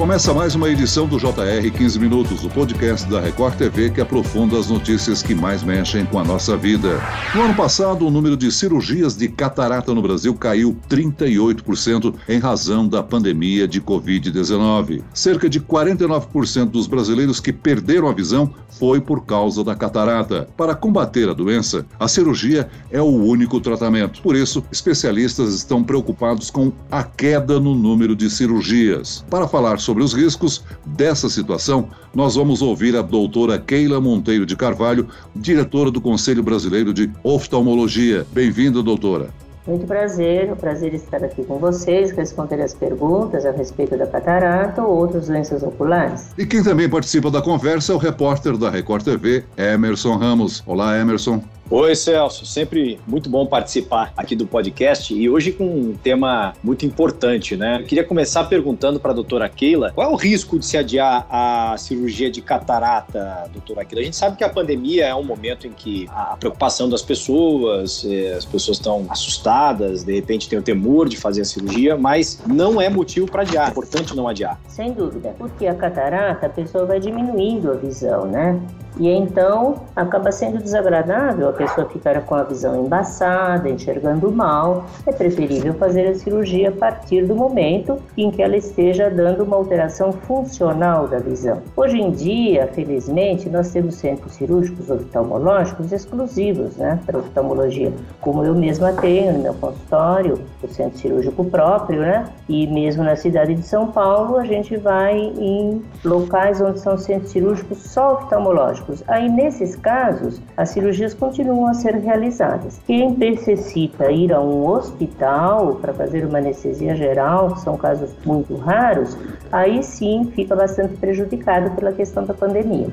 Começa mais uma edição do JR 15 Minutos, o podcast da Record TV que aprofunda as notícias que mais mexem com a nossa vida. No ano passado, o número de cirurgias de catarata no Brasil caiu 38% em razão da pandemia de Covid-19. Cerca de 49% dos brasileiros que perderam a visão foi por causa da catarata. Para combater a doença, a cirurgia é o único tratamento. Por isso, especialistas estão preocupados com a queda no número de cirurgias. Para falar sobre sobre os riscos dessa situação, nós vamos ouvir a doutora Keila Monteiro de Carvalho, diretora do Conselho Brasileiro de Oftalmologia. Bem-vinda, doutora. Muito prazer, o prazer estar aqui com vocês, responder as perguntas a respeito da catarata ou outras doenças oculares. E quem também participa da conversa é o repórter da Record TV, Emerson Ramos. Olá, Emerson. Oi, Celso. Sempre muito bom participar aqui do podcast e hoje com um tema muito importante, né? Eu queria começar perguntando para a doutora Keila qual é o risco de se adiar a cirurgia de catarata, doutora Keila? A gente sabe que a pandemia é um momento em que a preocupação das pessoas, eh, as pessoas estão assustadas, de repente tem o temor de fazer a cirurgia, mas não é motivo para adiar. É importante não adiar. Sem dúvida, porque a catarata a pessoa vai diminuindo a visão, né? E então acaba sendo desagradável a pessoa ficar com a visão embaçada, enxergando mal. É preferível fazer a cirurgia a partir do momento em que ela esteja dando uma alteração funcional da visão. Hoje em dia, felizmente, nós temos centros cirúrgicos oftalmológicos exclusivos né, para oftalmologia, como eu mesma tenho no meu consultório, o centro cirúrgico próprio, né? E mesmo na cidade de São Paulo, a gente vai em locais onde são centros cirúrgicos só oftalmológicos Aí, nesses casos, as cirurgias continuam a ser realizadas. Quem necessita ir a um hospital para fazer uma anestesia geral, que são casos muito raros, aí sim fica bastante prejudicado pela questão da pandemia.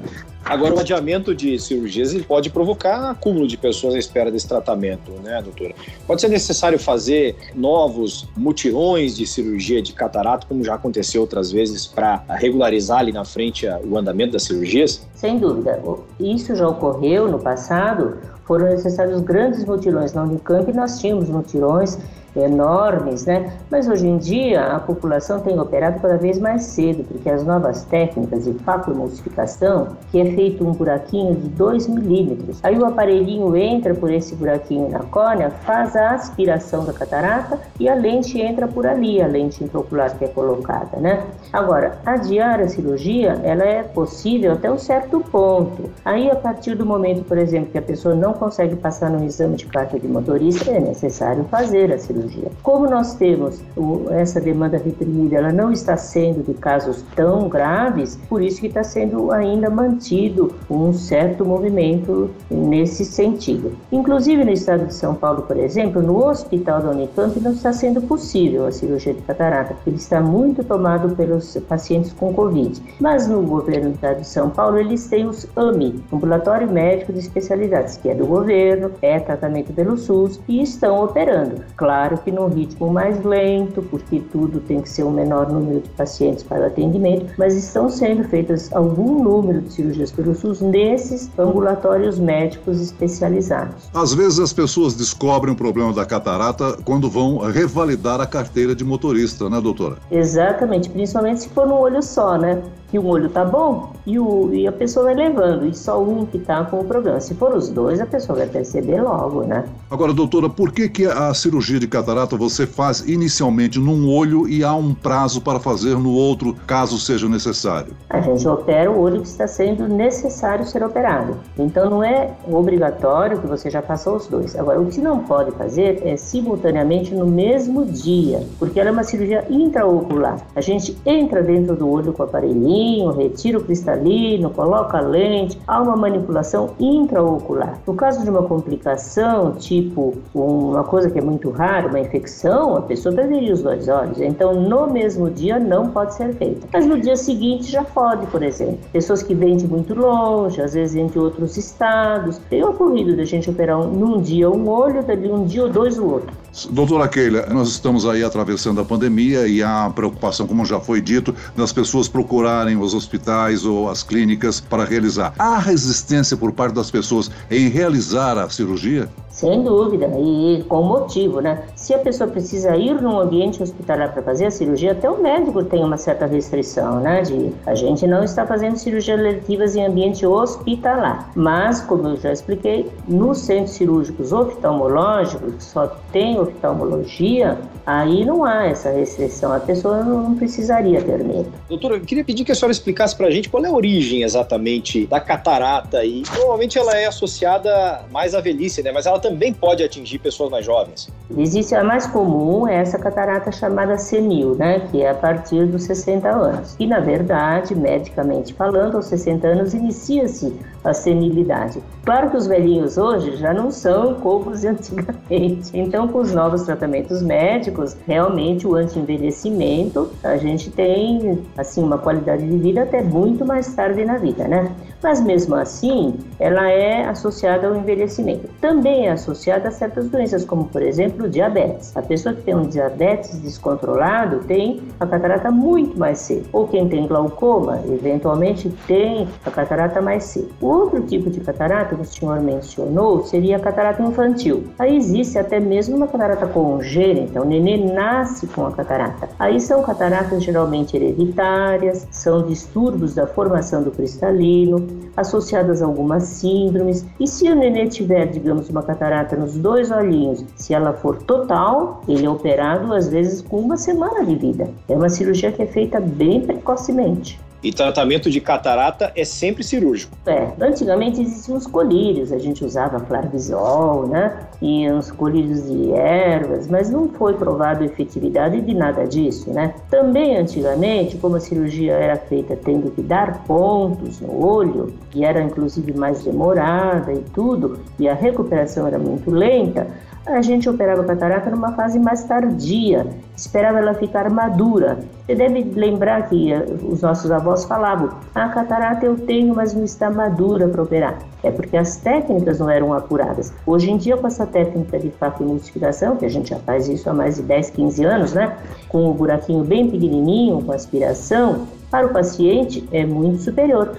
Agora, o adiamento de cirurgias pode provocar acúmulo de pessoas à espera desse tratamento, né, doutora? Pode ser necessário fazer novos mutirões de cirurgia de catarata, como já aconteceu outras vezes, para regularizar ali na frente o andamento das cirurgias? Sem dúvida. Isso já ocorreu no passado. Foram necessários grandes mutirões. Na Unicamp nós tínhamos mutirões enormes, né? Mas hoje em dia a população tem operado cada vez mais cedo, porque as novas técnicas de facoemulsificação, que é feito um buraquinho de 2 milímetros, aí o aparelhinho entra por esse buraquinho na córnea, faz a aspiração da catarata e a lente entra por ali, a lente intraocular que é colocada, né? Agora, adiar a cirurgia, ela é possível até um certo ponto. Aí, a partir do momento, por exemplo, que a pessoa não consegue passar no exame de carta de motorista, é necessário fazer a cirurgia cirurgia. Como nós temos o, essa demanda reprimida, ela não está sendo de casos tão graves, por isso que está sendo ainda mantido um certo movimento nesse sentido. Inclusive no estado de São Paulo, por exemplo, no hospital da Unicamp não está sendo possível a cirurgia de catarata, porque ele está muito tomado pelos pacientes com Covid. Mas no governo do estado de São Paulo, eles têm os AMI, Ambulatório Médico de Especialidades, que é do governo, é tratamento pelo SUS e estão operando. Claro Claro que num ritmo mais lento, porque tudo tem que ser um menor número de pacientes para atendimento, mas estão sendo feitas algum número de cirurgias pelo SUS nesses ambulatórios médicos especializados. Às vezes as pessoas descobrem o problema da catarata quando vão revalidar a carteira de motorista, né, doutora? Exatamente, principalmente se for no olho só, né? Que o olho tá bom e, o, e a pessoa vai levando, e só um que tá com o problema. Se for os dois, a pessoa vai perceber logo, né? Agora, doutora, por que, que a cirurgia de catarata você faz inicialmente num olho e há um prazo para fazer no outro, caso seja necessário? A gente opera o olho que está sendo necessário ser operado. Então não é obrigatório que você já faça os dois. Agora, o que não pode fazer é simultaneamente no mesmo dia, porque ela é uma cirurgia intraocular. A gente entra dentro do olho com o aparelhinho retira o cristalino, coloca a lente, há uma manipulação intraocular. No caso de uma complicação, tipo uma coisa que é muito rara, uma infecção, a pessoa perderia os dois olhos. Então, no mesmo dia não pode ser feita. Mas no dia seguinte já pode, por exemplo. Pessoas que vêm de muito longe, às vezes entre outros estados. Tem ocorrido da gente operar num dia um olho, dali um dia ou dois o outro. Doutora Keila, nós estamos aí atravessando a pandemia e a preocupação, como já foi dito, das pessoas procurarem os hospitais ou as clínicas para realizar. Há resistência por parte das pessoas em realizar a cirurgia? Sem dúvida, e com motivo, né? Se a pessoa precisa ir num ambiente hospitalar para fazer a cirurgia, até o médico tem uma certa restrição, né? De a gente não está fazendo cirurgias letivas em ambiente hospitalar. Mas, como eu já expliquei, nos centros cirúrgicos oftalmológicos, só tem oftalmologia, aí não há essa restrição. A pessoa não precisaria ter medo. Doutora, eu queria pedir que a senhora explicasse para a gente qual é a origem exatamente da catarata e normalmente ela é associada mais à velhice, né? Mas ela também pode atingir pessoas mais jovens. Existe a mais comum, é essa catarata chamada senil, né, que é a partir dos 60 anos. E na verdade, medicamente falando, aos 60 anos inicia-se a senilidade. Claro que os velhinhos hoje já não são como os de antigamente. Então, com os novos tratamentos médicos, realmente o anti-envelhecimento, a gente tem assim uma qualidade de vida até muito mais tarde na vida, né? Mas mesmo assim, ela é associada ao envelhecimento. Também é associada a certas doenças, como por exemplo o diabetes. A pessoa que tem um diabetes descontrolado tem a catarata muito mais cedo. Ou quem tem glaucoma, eventualmente tem a catarata mais cedo. O outro tipo de catarata que o senhor mencionou seria a catarata infantil. Aí existe até mesmo uma catarata congênita, o nenê nasce com a catarata. Aí são cataratas geralmente hereditárias, são distúrbios da formação do cristalino, associadas a algumas síndromes. E se o nenê tiver, digamos, uma catarata nos dois olhinhos, se ela for total, ele é operado às vezes com uma semana de vida. É uma cirurgia que é feita bem precocemente. E tratamento de catarata é sempre cirúrgico. É, antigamente existiam os colírios, a gente usava flarvisol, né? E uns colírios de ervas, mas não foi provado efetividade de nada disso, né? Também antigamente, como a cirurgia era feita tendo que dar pontos no olho, e era inclusive mais demorada e tudo, e a recuperação era muito lenta, a gente operava a catarata numa fase mais tardia, esperava ela ficar madura. Você deve lembrar que eh, os nossos avós falavam: a catarata eu tenho, mas não está madura para operar. É porque as técnicas não eram apuradas. Hoje em dia, com essa técnica de facoemulsificação, que a gente já faz isso há mais de 10, 15 anos, né? Com um buraquinho bem pequenininho, com aspiração, para o paciente é muito superior.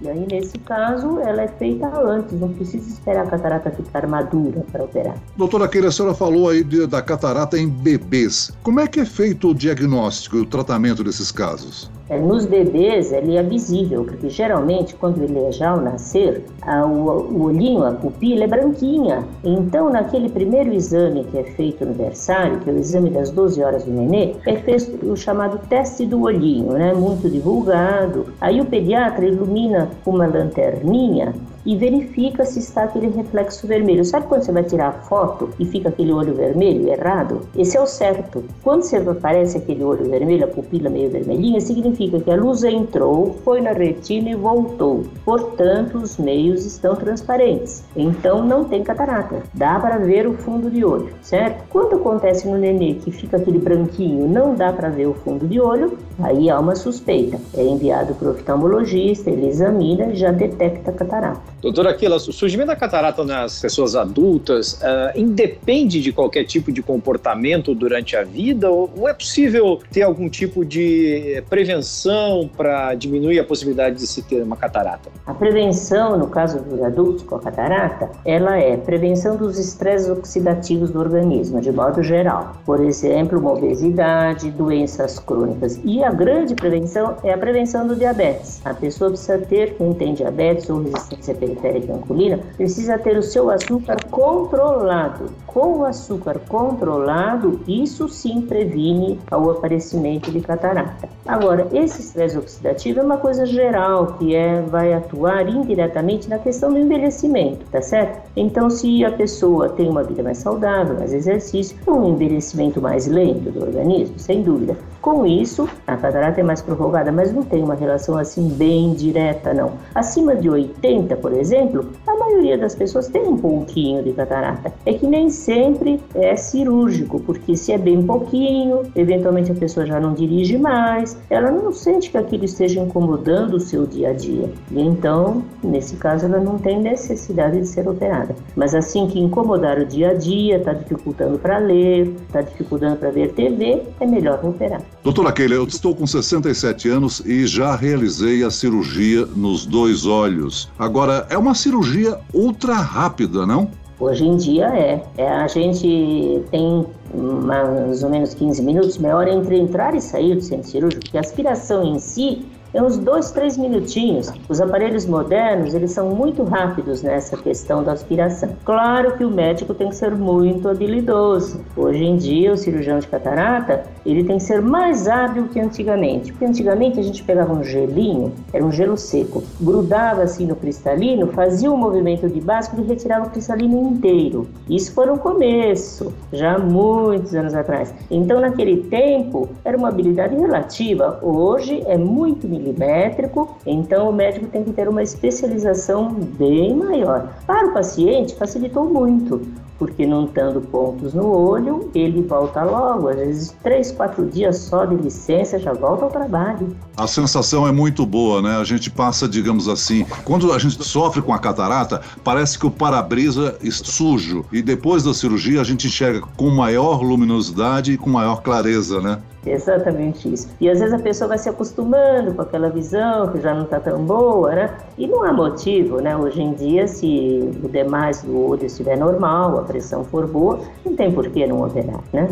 E aí, nesse caso, ela é feita antes, não precisa esperar a catarata ficar madura para operar. Doutora Keira, a senhora falou aí de, da catarata em bebês. Como é que é feito o diagnóstico e o tratamento desses casos? É, nos bebês, ele é visível, porque geralmente, quando ele é já ao nascer, a, o, o, olhinho, a pupila é branquinha. Então, naquele primeiro exame que é feito no berçário, que é o exame das 12 horas do nenê, é feito o chamado teste do olhinho, né? muito divulgado. Aí o pediatra ilumina uma lanterninha e verifica se está aquele reflexo vermelho. Sabe quando você vai tirar a foto e fica aquele olho vermelho errado? Esse é o certo. Quando você aparece aquele olho vermelho, a pupila meio vermelhinha, significa que a luz entrou, foi na retina e voltou. Portanto, os meios estão transparentes. Então não tem catarata. Dá para ver o fundo de olho, certo? Quando acontece no nenê que fica aquele branquinho, não dá para ver o fundo de olho, aí há uma suspeita. É enviado para o oftalmologista, ele examina e já detecta catarata. Doutora Aquila, o surgimento da catarata nas pessoas adultas uh, independe de qualquer tipo de comportamento durante a vida ou, é possível ter algum tipo de prevenção para diminuir a possibilidade de se ter uma catarata? A prevenção, no caso dos adultos com a catarata, ela é prevenção dos estresses oxidativos do organismo, de modo geral. Por exemplo, uma obesidade, doenças crônicas. E a grande prevenção é a prevenção do diabetes. A pessoa precisa ter, quem tem diabetes ou resistência periférica inculina, precisa ter o seu açúcar controlado. Com o açúcar controlado, isso sim previne o aparecimento de catarata. Agora, esse estresse oxidativo é uma coisa geral que é, vai atuar indiretamente na questão do envelhecimento, tá certo? Então, se a pessoa tem uma vida mais saudável, mais exercício, um envelhecimento mais lento do organismo, sem dúvida. Com isso, a catarata é mais prorrogada, mas não tem uma relação assim bem direta, não. Acima de 80, por exemplo, a maioria das pessoas tem um pouquinho de catarata. É que nem sempre é cirúrgico, porque se é bem pouquinho, eventualmente a pessoa já não dirige mais, ela não sente que aquilo esteja incomodando o seu dia a dia. E então, nesse caso, ela não tem necessidade de ser operada. Mas assim que incomodar o dia a dia, está dificultando para ler, está dificultando para ver TV, é melhor operar. Doutora Keila, eu estou com 67 anos e já realizei a cirurgia nos dois olhos. Agora, é uma cirurgia ultra rápida, não? Hoje em dia é. é. A gente tem mais ou menos 15 minutos, meia hora entre entrar e sair do centro cirúrgico, porque a aspiração em si é uns dois, três minutinhos. Os aparelhos modernos, eles são muito rápidos nessa questão da aspiração. Claro que o médico tem que ser muito habilidoso. Hoje em dia, o cirurgião de catarata, ele tem que ser mais hábil que antigamente. Porque antigamente a gente pegava um gelinho, era um gelo seco, grudava assim no cristalino, fazia um movimento de básico e retirava o cristalino inteiro. Isso foi no começo, já muitos anos atrás. Então, naquele tempo, era uma habilidade relativa. Hoje é muito milimétrico, então o médico tem que ter uma especialização bem maior. Para o paciente, facilitou muito, porque não tendo pontos no olho, ele volta logo, às vezes três, quatro dias só de licença, já volta ao trabalho. A sensação é muito boa, né? A gente passa, digamos assim, quando a gente sofre com a catarata, parece que o para-brisa é sujo e depois da cirurgia a gente enxerga com maior luminosidade e com maior clareza, né? Exatamente isso. E às vezes a pessoa vai se acostumando com aquela visão que já não está tão boa, né? E não há motivo, né? Hoje em dia, se o demais do olho estiver normal, a pressão for boa, não tem por que não operar, né?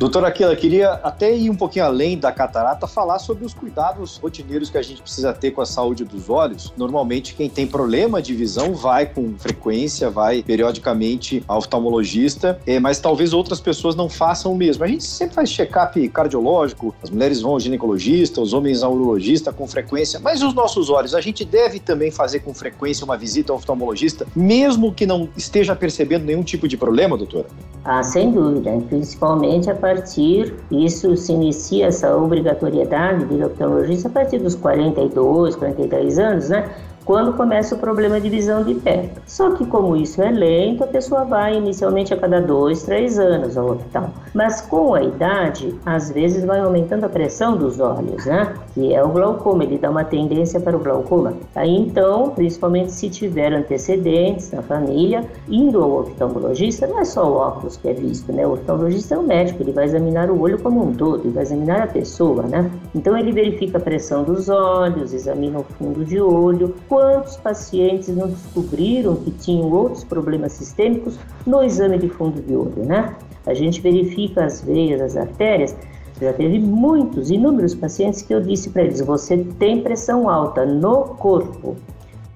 Doutora Aquila, queria até ir um pouquinho além da catarata, falar sobre os cuidados rotineiros que a gente precisa ter com a saúde dos olhos. Normalmente, quem tem problema de visão vai com frequência, vai periodicamente ao oftalmologista, é, mas talvez outras pessoas não façam o mesmo. A gente sempre faz check-up cardiológico, as mulheres vão ao ginecologista, os homens ao urologista com frequência, mas os nossos olhos, a gente deve também fazer com frequência uma visita ao oftalmologista, mesmo que não esteja percebendo nenhum tipo de problema, doutora? Ah, sem dúvida, principalmente a partir, isso se inicia essa obrigatoriedade de oftalmologista a partir dos 42, 43 anos, né? Quando começa o problema de visão de perto. Só que como isso é lento, a pessoa vai inicialmente a cada dois, três anos ao hospital. Mas com a idade, às vezes vai aumentando a pressão dos olhos, né? Que é o glaucoma, ele dá uma tendência para o glaucoma. Aí então, principalmente se tiver antecedentes na família, indo ao oftalmologista, não é só o óculos que é visto, né? O oftalmologista é o médico, ele vai examinar o olho como um todo, ele vai examinar a pessoa, né? Então ele verifica a pressão dos olhos, examina o fundo de olho, quantos pacientes não descobriram que tinham outros problemas sistêmicos no exame de fundo de olho, né? A gente verifica as veias, as artérias. Já teve muitos, inúmeros pacientes que eu disse para eles: você tem pressão alta no corpo,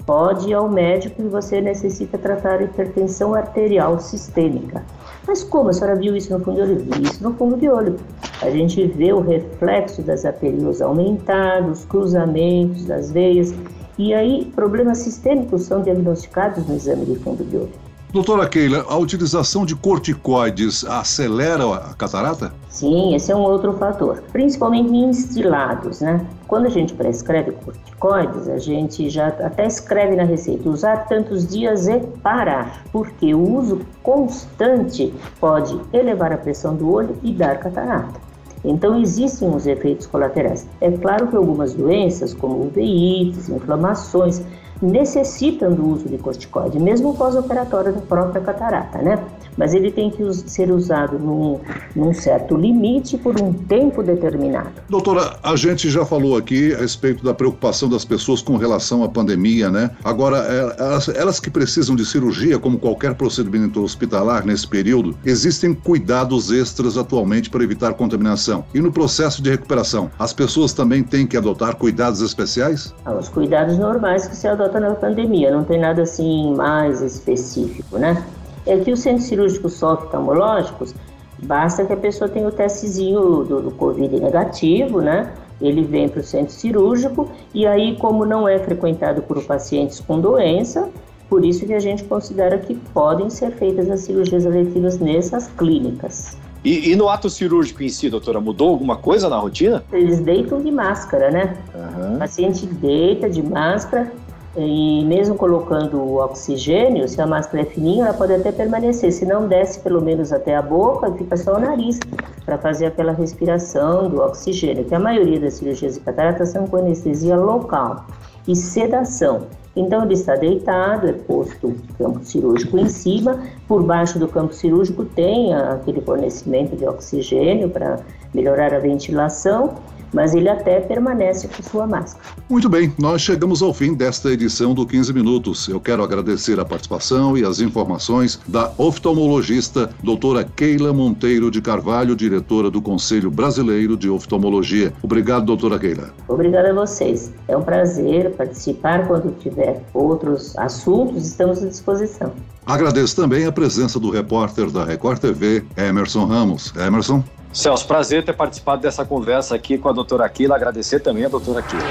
pode ir ao médico e você necessita tratar hipertensão arterial sistêmica. Mas como a senhora viu isso no fundo de olho? Vi isso no fundo de olho. A gente vê o reflexo das arteriolas aumentados, cruzamentos das veias e aí, problemas sistêmicos são diagnosticados no exame de fundo de olho. Doutora Keila, a utilização de corticoides acelera a catarata? Sim, esse é um outro fator, principalmente em instilados, né? Quando a gente prescreve corticoides, a gente já até escreve na receita usar tantos dias e parar, porque o uso constante pode elevar a pressão do olho e dar catarata. Então, existem os efeitos colaterais. É claro que algumas doenças, como uveites, inflamações, necessitam do uso de corticoide, mesmo pós-operatório da própria catarata, né? Mas ele tem que ser usado num, num, certo limite por um tempo determinado. Doutora, a gente já falou aqui a respeito da preocupação das pessoas com relação à pandemia, né? Agora, é, elas, elas que precisam de cirurgia, como qualquer procedimento hospitalar nesse período, existem cuidados extras atualmente para evitar contaminação. E no processo de recuperação, as pessoas também têm que adotar cuidados especiais? Ah, os cuidados normais que se adotam na pandemia, não tem nada assim mais específico, né? É que os centros cirúrgicos oftalmológicos, basta que a pessoa tenha o testezinho do, do Covid negativo, né? Ele vem para o centro cirúrgico e aí, como não é frequentado por pacientes com doença, por isso que a gente considera que podem ser feitas as cirurgias eletivas nessas clínicas. E, e, no ato cirúrgico em si, doutora, mudou alguma coisa na rotina? Eles deitam de máscara, né? Uhum. O paciente deita de máscara, e mesmo colocando o oxigênio, se a máscara é fininha, ela pode até permanecer. Se não desce pelo menos até a boca, fica só o nariz para fazer aquela respiração do oxigênio. Que a maioria das cirurgias de catarata são com anestesia local e sedação. Então ele está deitado, é posto o campo cirúrgico em cima, por baixo do campo cirúrgico tem aquele fornecimento de oxigênio para melhorar a ventilação mas ele até permanece com sua máscara. Muito bem, nós chegamos ao fim desta edição do 15 Minutos. Eu quero agradecer a participação e as informações da oftalmologista doutora Keila Monteiro de Carvalho, diretora do Conselho Brasileiro de Oftalmologia. Obrigado, doutora Keila. Obrigada a vocês. É um prazer participar quando tiver outros assuntos, estamos à disposição. Agradeço também a presença do repórter da Record TV, Emerson Ramos. Emerson. Celso, prazer ter participado dessa conversa aqui com a doutora Aquila, agradecer também a doutora Aquila.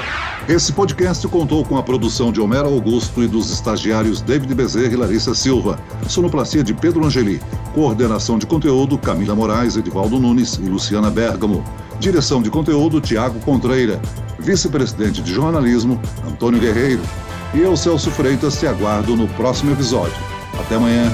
Esse podcast contou com a produção de Homero Augusto e dos estagiários David Bezerra e Larissa Silva, sonoplastia de Pedro Angeli, coordenação de conteúdo Camila Moraes, Edivaldo Nunes e Luciana Bergamo, direção de conteúdo Tiago Contreira, vice-presidente de jornalismo Antônio Guerreiro. E eu, Celso Freitas, te aguardo no próximo episódio. Até amanhã.